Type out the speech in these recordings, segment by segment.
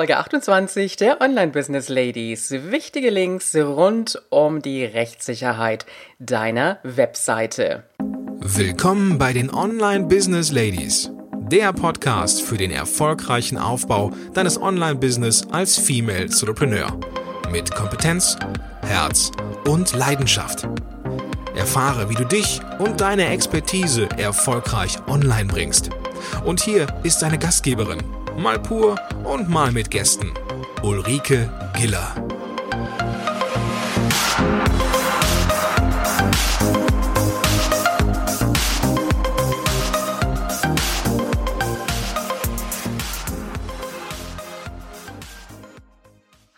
Folge 28 der Online Business Ladies. Wichtige Links rund um die Rechtssicherheit deiner Webseite. Willkommen bei den Online Business Ladies, der Podcast für den erfolgreichen Aufbau deines Online Business als Female Entrepreneur mit Kompetenz, Herz und Leidenschaft. Erfahre, wie du dich und deine Expertise erfolgreich online bringst. Und hier ist deine Gastgeberin, mal pur und mal mit Gästen, Ulrike Giller.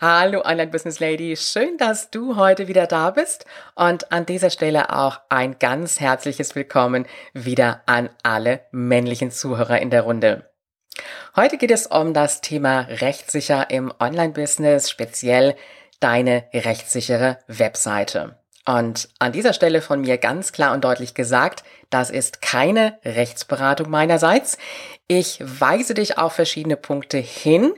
Hallo Online Business Lady, schön, dass du heute wieder da bist und an dieser Stelle auch ein ganz herzliches Willkommen wieder an alle männlichen Zuhörer in der Runde. Heute geht es um das Thema rechtssicher im Online Business, speziell deine rechtssichere Webseite. Und an dieser Stelle von mir ganz klar und deutlich gesagt, das ist keine Rechtsberatung meinerseits. Ich weise dich auf verschiedene Punkte hin,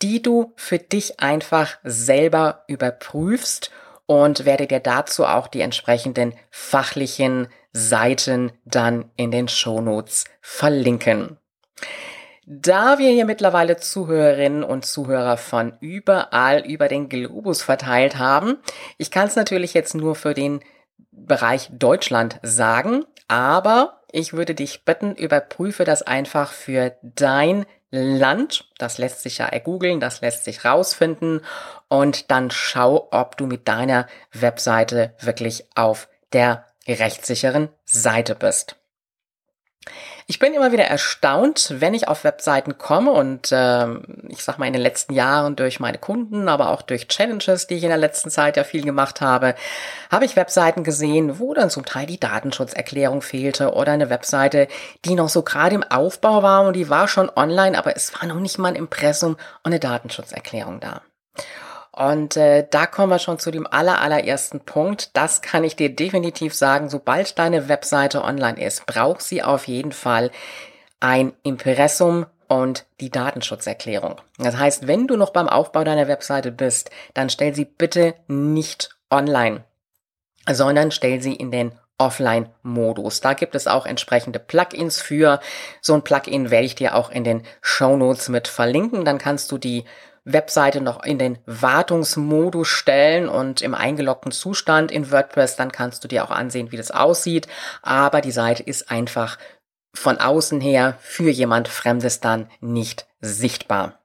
die du für dich einfach selber überprüfst und werde dir dazu auch die entsprechenden fachlichen Seiten dann in den Shownotes verlinken. Da wir hier mittlerweile Zuhörerinnen und Zuhörer von überall über den Globus verteilt haben, ich kann es natürlich jetzt nur für den Bereich Deutschland sagen, aber ich würde dich bitten, überprüfe das einfach für dein Land. Das lässt sich ja ergoogeln, das lässt sich rausfinden und dann schau, ob du mit deiner Webseite wirklich auf der rechtssicheren Seite bist. Ich bin immer wieder erstaunt, wenn ich auf Webseiten komme und äh, ich sag mal in den letzten Jahren durch meine Kunden, aber auch durch Challenges, die ich in der letzten Zeit ja viel gemacht habe, habe ich Webseiten gesehen, wo dann zum Teil die Datenschutzerklärung fehlte oder eine Webseite, die noch so gerade im Aufbau war und die war schon online, aber es war noch nicht mal ein Impressum und eine Datenschutzerklärung da. Und äh, da kommen wir schon zu dem aller, allerersten Punkt. Das kann ich dir definitiv sagen. Sobald deine Webseite online ist, braucht sie auf jeden Fall ein Impressum und die Datenschutzerklärung. Das heißt, wenn du noch beim Aufbau deiner Webseite bist, dann stell sie bitte nicht online, sondern stell sie in den Offline-Modus. Da gibt es auch entsprechende Plugins für. So ein Plugin werde ich dir auch in den Show Notes mit verlinken. Dann kannst du die Webseite noch in den Wartungsmodus stellen und im eingeloggten Zustand in WordPress, dann kannst du dir auch ansehen, wie das aussieht. Aber die Seite ist einfach von außen her für jemand Fremdes dann nicht sichtbar.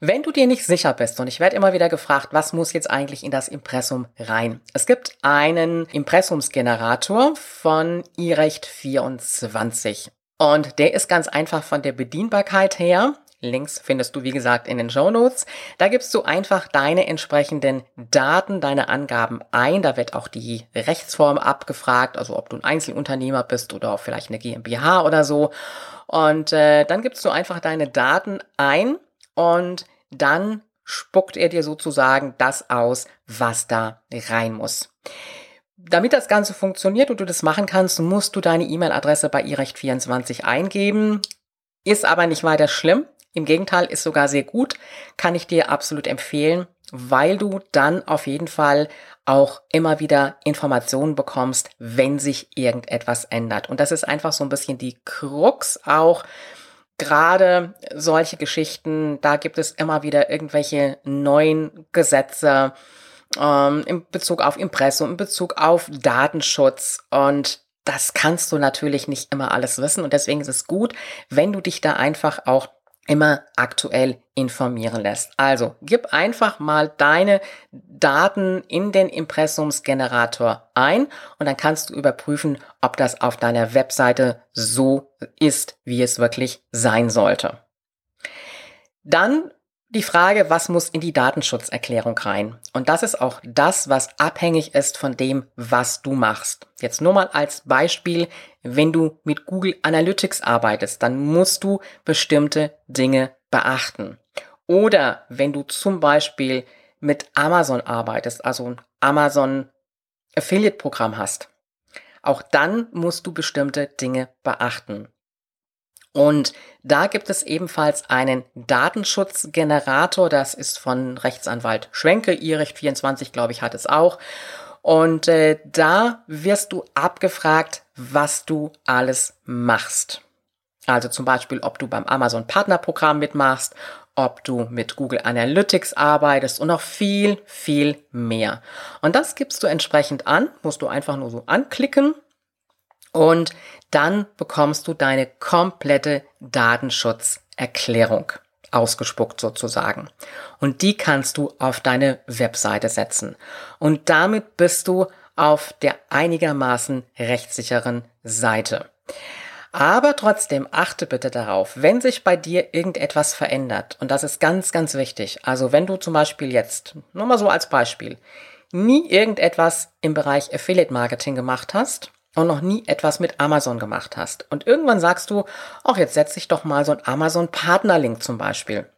Wenn du dir nicht sicher bist, und ich werde immer wieder gefragt, was muss jetzt eigentlich in das Impressum rein? Es gibt einen Impressumsgenerator von iRecht 24. Und der ist ganz einfach von der Bedienbarkeit her Links findest du, wie gesagt, in den Show Notes. Da gibst du einfach deine entsprechenden Daten, deine Angaben ein. Da wird auch die Rechtsform abgefragt, also ob du ein Einzelunternehmer bist oder vielleicht eine GmbH oder so. Und äh, dann gibst du einfach deine Daten ein und dann spuckt er dir sozusagen das aus, was da rein muss. Damit das Ganze funktioniert und du das machen kannst, musst du deine E-Mail-Adresse bei iRecht24 eingeben. Ist aber nicht weiter schlimm. Im Gegenteil, ist sogar sehr gut, kann ich dir absolut empfehlen, weil du dann auf jeden Fall auch immer wieder Informationen bekommst, wenn sich irgendetwas ändert. Und das ist einfach so ein bisschen die Krux auch. Gerade solche Geschichten, da gibt es immer wieder irgendwelche neuen Gesetze ähm, in Bezug auf Impressum, in Bezug auf Datenschutz und das kannst du natürlich nicht immer alles wissen und deswegen ist es gut, wenn du dich da einfach auch immer aktuell informieren lässt. Also gib einfach mal deine Daten in den Impressumsgenerator ein und dann kannst du überprüfen, ob das auf deiner Webseite so ist, wie es wirklich sein sollte. Dann die Frage, was muss in die Datenschutzerklärung rein? Und das ist auch das, was abhängig ist von dem, was du machst. Jetzt nur mal als Beispiel, wenn du mit Google Analytics arbeitest, dann musst du bestimmte Dinge beachten. Oder wenn du zum Beispiel mit Amazon arbeitest, also ein Amazon Affiliate Programm hast, auch dann musst du bestimmte Dinge beachten. Und da gibt es ebenfalls einen Datenschutzgenerator. Das ist von Rechtsanwalt Schwenke. Irrecht24, glaube ich, hat es auch. Und äh, da wirst du abgefragt, was du alles machst. Also zum Beispiel, ob du beim Amazon Partnerprogramm mitmachst, ob du mit Google Analytics arbeitest und noch viel, viel mehr. Und das gibst du entsprechend an, musst du einfach nur so anklicken und dann bekommst du deine komplette Datenschutzerklärung ausgespuckt sozusagen. Und die kannst du auf deine Webseite setzen. Und damit bist du auf der einigermaßen rechtssicheren Seite. Aber trotzdem achte bitte darauf, wenn sich bei dir irgendetwas verändert, und das ist ganz, ganz wichtig. Also wenn du zum Beispiel jetzt, nur mal so als Beispiel, nie irgendetwas im Bereich Affiliate Marketing gemacht hast und noch nie etwas mit Amazon gemacht hast. Und irgendwann sagst du, ach, jetzt setze ich doch mal so ein Amazon Partnerlink zum Beispiel.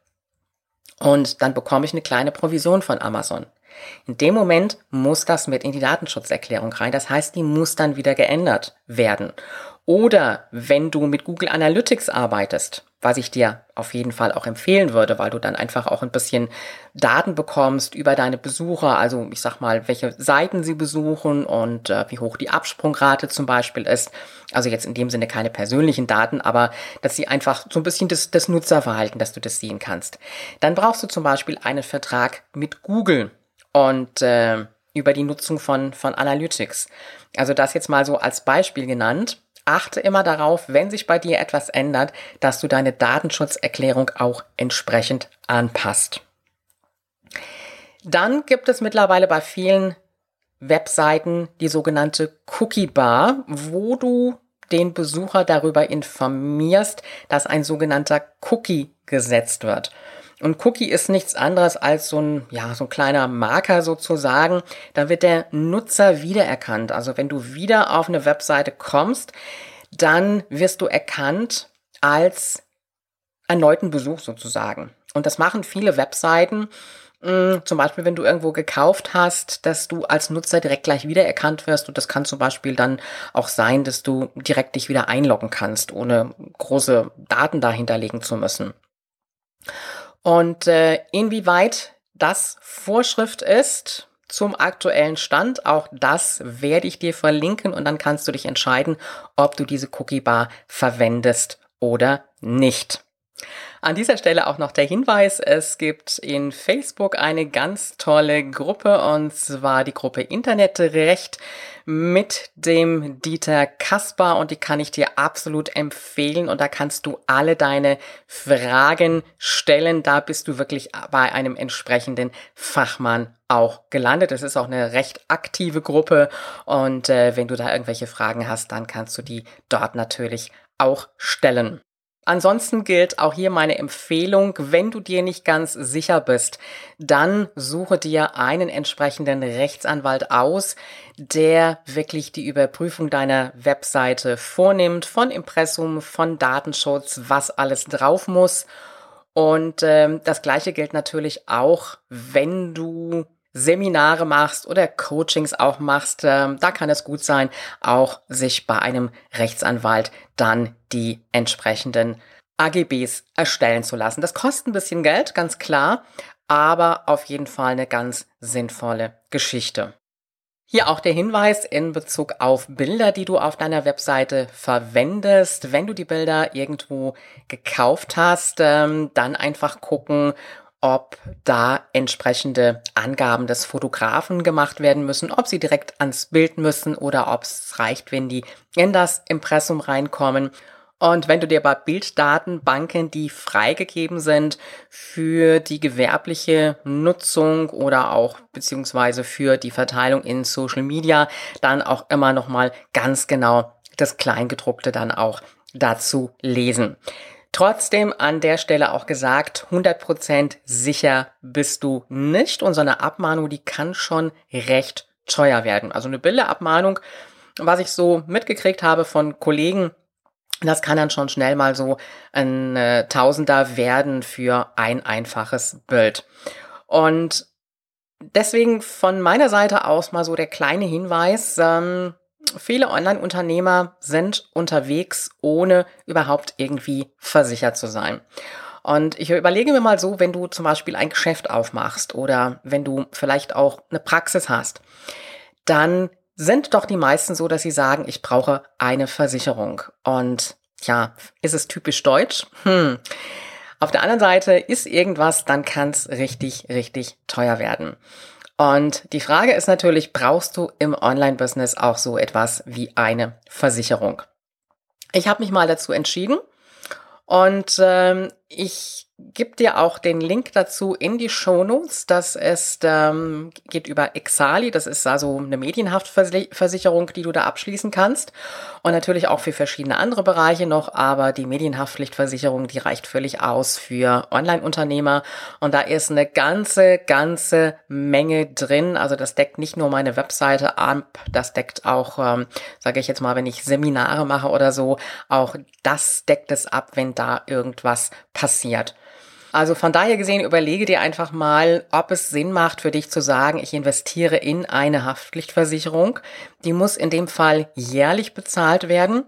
Und dann bekomme ich eine kleine Provision von Amazon. In dem Moment muss das mit in die Datenschutzerklärung rein. Das heißt, die muss dann wieder geändert werden. Oder wenn du mit Google Analytics arbeitest, was ich dir auf jeden Fall auch empfehlen würde, weil du dann einfach auch ein bisschen Daten bekommst über deine Besucher, also ich sag mal, welche Seiten sie besuchen und äh, wie hoch die Absprungrate zum Beispiel ist. Also jetzt in dem Sinne keine persönlichen Daten, aber dass sie einfach so ein bisschen das, das Nutzerverhalten, dass du das sehen kannst. Dann brauchst du zum Beispiel einen Vertrag mit Google und äh, über die Nutzung von, von Analytics. Also das jetzt mal so als Beispiel genannt achte immer darauf, wenn sich bei dir etwas ändert, dass du deine Datenschutzerklärung auch entsprechend anpasst. Dann gibt es mittlerweile bei vielen Webseiten die sogenannte Cookie Bar, wo du den Besucher darüber informierst, dass ein sogenannter Cookie gesetzt wird. Und Cookie ist nichts anderes als so ein, ja, so ein kleiner Marker sozusagen. Da wird der Nutzer wiedererkannt. Also wenn du wieder auf eine Webseite kommst, dann wirst du erkannt als erneuten Besuch sozusagen. Und das machen viele Webseiten. Hm, zum Beispiel, wenn du irgendwo gekauft hast, dass du als Nutzer direkt gleich wiedererkannt wirst. Und das kann zum Beispiel dann auch sein, dass du direkt dich wieder einloggen kannst, ohne große Daten dahinterlegen zu müssen. Und äh, inwieweit das Vorschrift ist zum aktuellen Stand, auch das werde ich dir verlinken und dann kannst du dich entscheiden, ob du diese Cookie Bar verwendest oder nicht. An dieser Stelle auch noch der Hinweis, es gibt in Facebook eine ganz tolle Gruppe und zwar die Gruppe Internetrecht mit dem Dieter Kasper und die kann ich dir absolut empfehlen und da kannst du alle deine Fragen stellen. Da bist du wirklich bei einem entsprechenden Fachmann auch gelandet. Es ist auch eine recht aktive Gruppe und äh, wenn du da irgendwelche Fragen hast, dann kannst du die dort natürlich auch stellen. Ansonsten gilt auch hier meine Empfehlung, wenn du dir nicht ganz sicher bist, dann suche dir einen entsprechenden Rechtsanwalt aus, der wirklich die Überprüfung deiner Webseite vornimmt, von Impressum, von Datenschutz, was alles drauf muss. Und ähm, das gleiche gilt natürlich auch, wenn du Seminare machst oder Coachings auch machst, äh, da kann es gut sein, auch sich bei einem Rechtsanwalt dann die entsprechenden AGBs erstellen zu lassen. Das kostet ein bisschen Geld, ganz klar, aber auf jeden Fall eine ganz sinnvolle Geschichte. Hier auch der Hinweis in Bezug auf Bilder, die du auf deiner Webseite verwendest. Wenn du die Bilder irgendwo gekauft hast, ähm, dann einfach gucken, ob da entsprechende Angaben des Fotografen gemacht werden müssen, ob sie direkt ans Bild müssen oder ob es reicht, wenn die in das Impressum reinkommen. Und wenn du dir bei Bilddatenbanken, die freigegeben sind für die gewerbliche Nutzung oder auch beziehungsweise für die Verteilung in Social Media, dann auch immer noch mal ganz genau das Kleingedruckte dann auch dazu lesen. Trotzdem an der Stelle auch gesagt, 100% sicher bist du nicht und so eine Abmahnung, die kann schon recht teuer werden. Also eine Bilderabmahnung, was ich so mitgekriegt habe von Kollegen, das kann dann schon schnell mal so ein äh, Tausender werden für ein einfaches Bild. Und deswegen von meiner Seite aus mal so der kleine Hinweis, ähm, viele Online-Unternehmer sind unterwegs, ohne überhaupt irgendwie versichert zu sein. Und ich überlege mir mal so, wenn du zum Beispiel ein Geschäft aufmachst oder wenn du vielleicht auch eine Praxis hast, dann sind doch die meisten so, dass sie sagen, ich brauche eine Versicherung. Und ja, ist es typisch deutsch? Hm. Auf der anderen Seite ist irgendwas, dann kann es richtig, richtig teuer werden. Und die Frage ist natürlich, brauchst du im Online-Business auch so etwas wie eine Versicherung? Ich habe mich mal dazu entschieden und ähm, ich gebe dir auch den Link dazu in die Show Notes. Das ist, ähm, geht über Exali. Das ist also eine Medienhaftversicherung, die du da abschließen kannst. Und natürlich auch für verschiedene andere Bereiche noch. Aber die Medienhaftpflichtversicherung, die reicht völlig aus für Online-Unternehmer. Und da ist eine ganze, ganze Menge drin. Also das deckt nicht nur meine Webseite ab, das deckt auch, ähm, sage ich jetzt mal, wenn ich Seminare mache oder so, auch das deckt es ab, wenn da irgendwas passiert. Also von daher gesehen, überlege dir einfach mal, ob es Sinn macht für dich zu sagen, ich investiere in eine Haftpflichtversicherung. Die muss in dem Fall jährlich bezahlt werden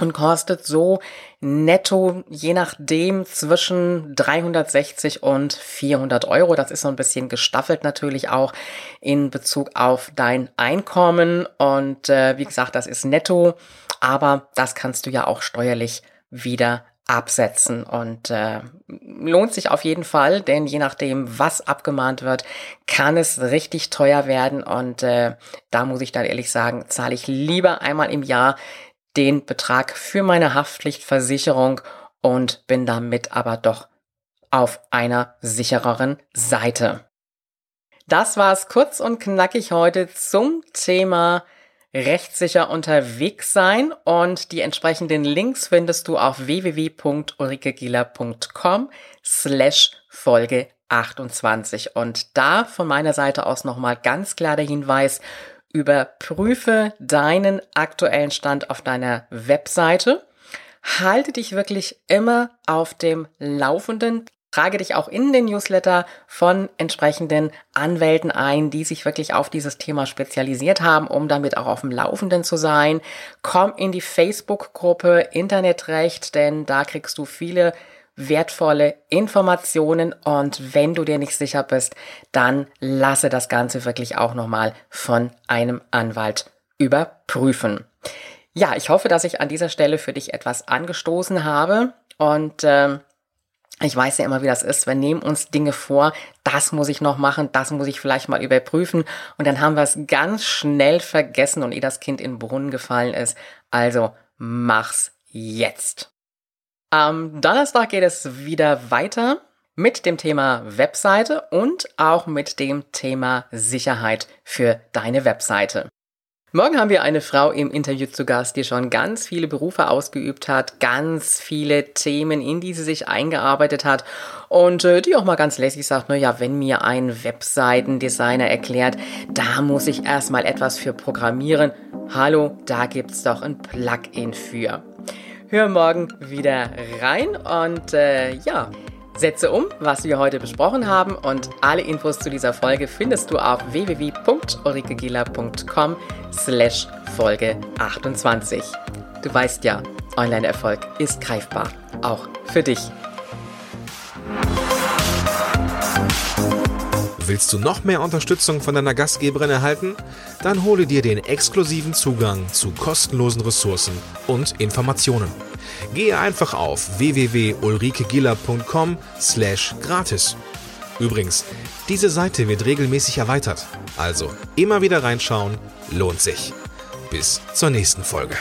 und kostet so netto je nachdem zwischen 360 und 400 Euro. Das ist so ein bisschen gestaffelt natürlich auch in Bezug auf dein Einkommen. Und äh, wie gesagt, das ist netto, aber das kannst du ja auch steuerlich wieder absetzen und äh, lohnt sich auf jeden Fall, denn je nachdem, was abgemahnt wird, kann es richtig teuer werden und äh, da muss ich dann ehrlich sagen, zahle ich lieber einmal im Jahr den Betrag für meine Haftpflichtversicherung und bin damit aber doch auf einer sichereren Seite. Das war's kurz und knackig heute zum Thema rechtssicher unterwegs sein und die entsprechenden Links findest du auf www.ulrikegieler.com slash Folge 28. Und da von meiner Seite aus nochmal ganz klar der Hinweis, überprüfe deinen aktuellen Stand auf deiner Webseite. Halte dich wirklich immer auf dem Laufenden. Trage dich auch in den Newsletter von entsprechenden Anwälten ein, die sich wirklich auf dieses Thema spezialisiert haben, um damit auch auf dem Laufenden zu sein. Komm in die Facebook-Gruppe Internetrecht, denn da kriegst du viele wertvolle Informationen und wenn du dir nicht sicher bist, dann lasse das Ganze wirklich auch nochmal von einem Anwalt überprüfen. Ja, ich hoffe, dass ich an dieser Stelle für dich etwas angestoßen habe und äh, ich weiß ja immer, wie das ist. Wir nehmen uns Dinge vor, das muss ich noch machen, das muss ich vielleicht mal überprüfen. Und dann haben wir es ganz schnell vergessen und eh das Kind in den Brunnen gefallen ist. Also mach's jetzt. Am Donnerstag geht es wieder weiter mit dem Thema Webseite und auch mit dem Thema Sicherheit für deine Webseite. Morgen haben wir eine Frau im Interview zu Gast, die schon ganz viele Berufe ausgeübt hat, ganz viele Themen, in die sie sich eingearbeitet hat und äh, die auch mal ganz lässig sagt, na ja, wenn mir ein Webseitendesigner erklärt, da muss ich erstmal etwas für programmieren. Hallo, da gibt's doch ein Plugin für. Hör morgen wieder rein und äh, ja, Setze um, was wir heute besprochen haben und alle Infos zu dieser Folge findest du auf www.ulrikegela.com slash Folge 28. Du weißt ja, Online-Erfolg ist greifbar, auch für dich. Willst du noch mehr Unterstützung von deiner Gastgeberin erhalten? Dann hole dir den exklusiven Zugang zu kostenlosen Ressourcen und Informationen. Gehe einfach auf www.ulrikegiller.com slash gratis. Übrigens, diese Seite wird regelmäßig erweitert, also immer wieder reinschauen, lohnt sich. Bis zur nächsten Folge.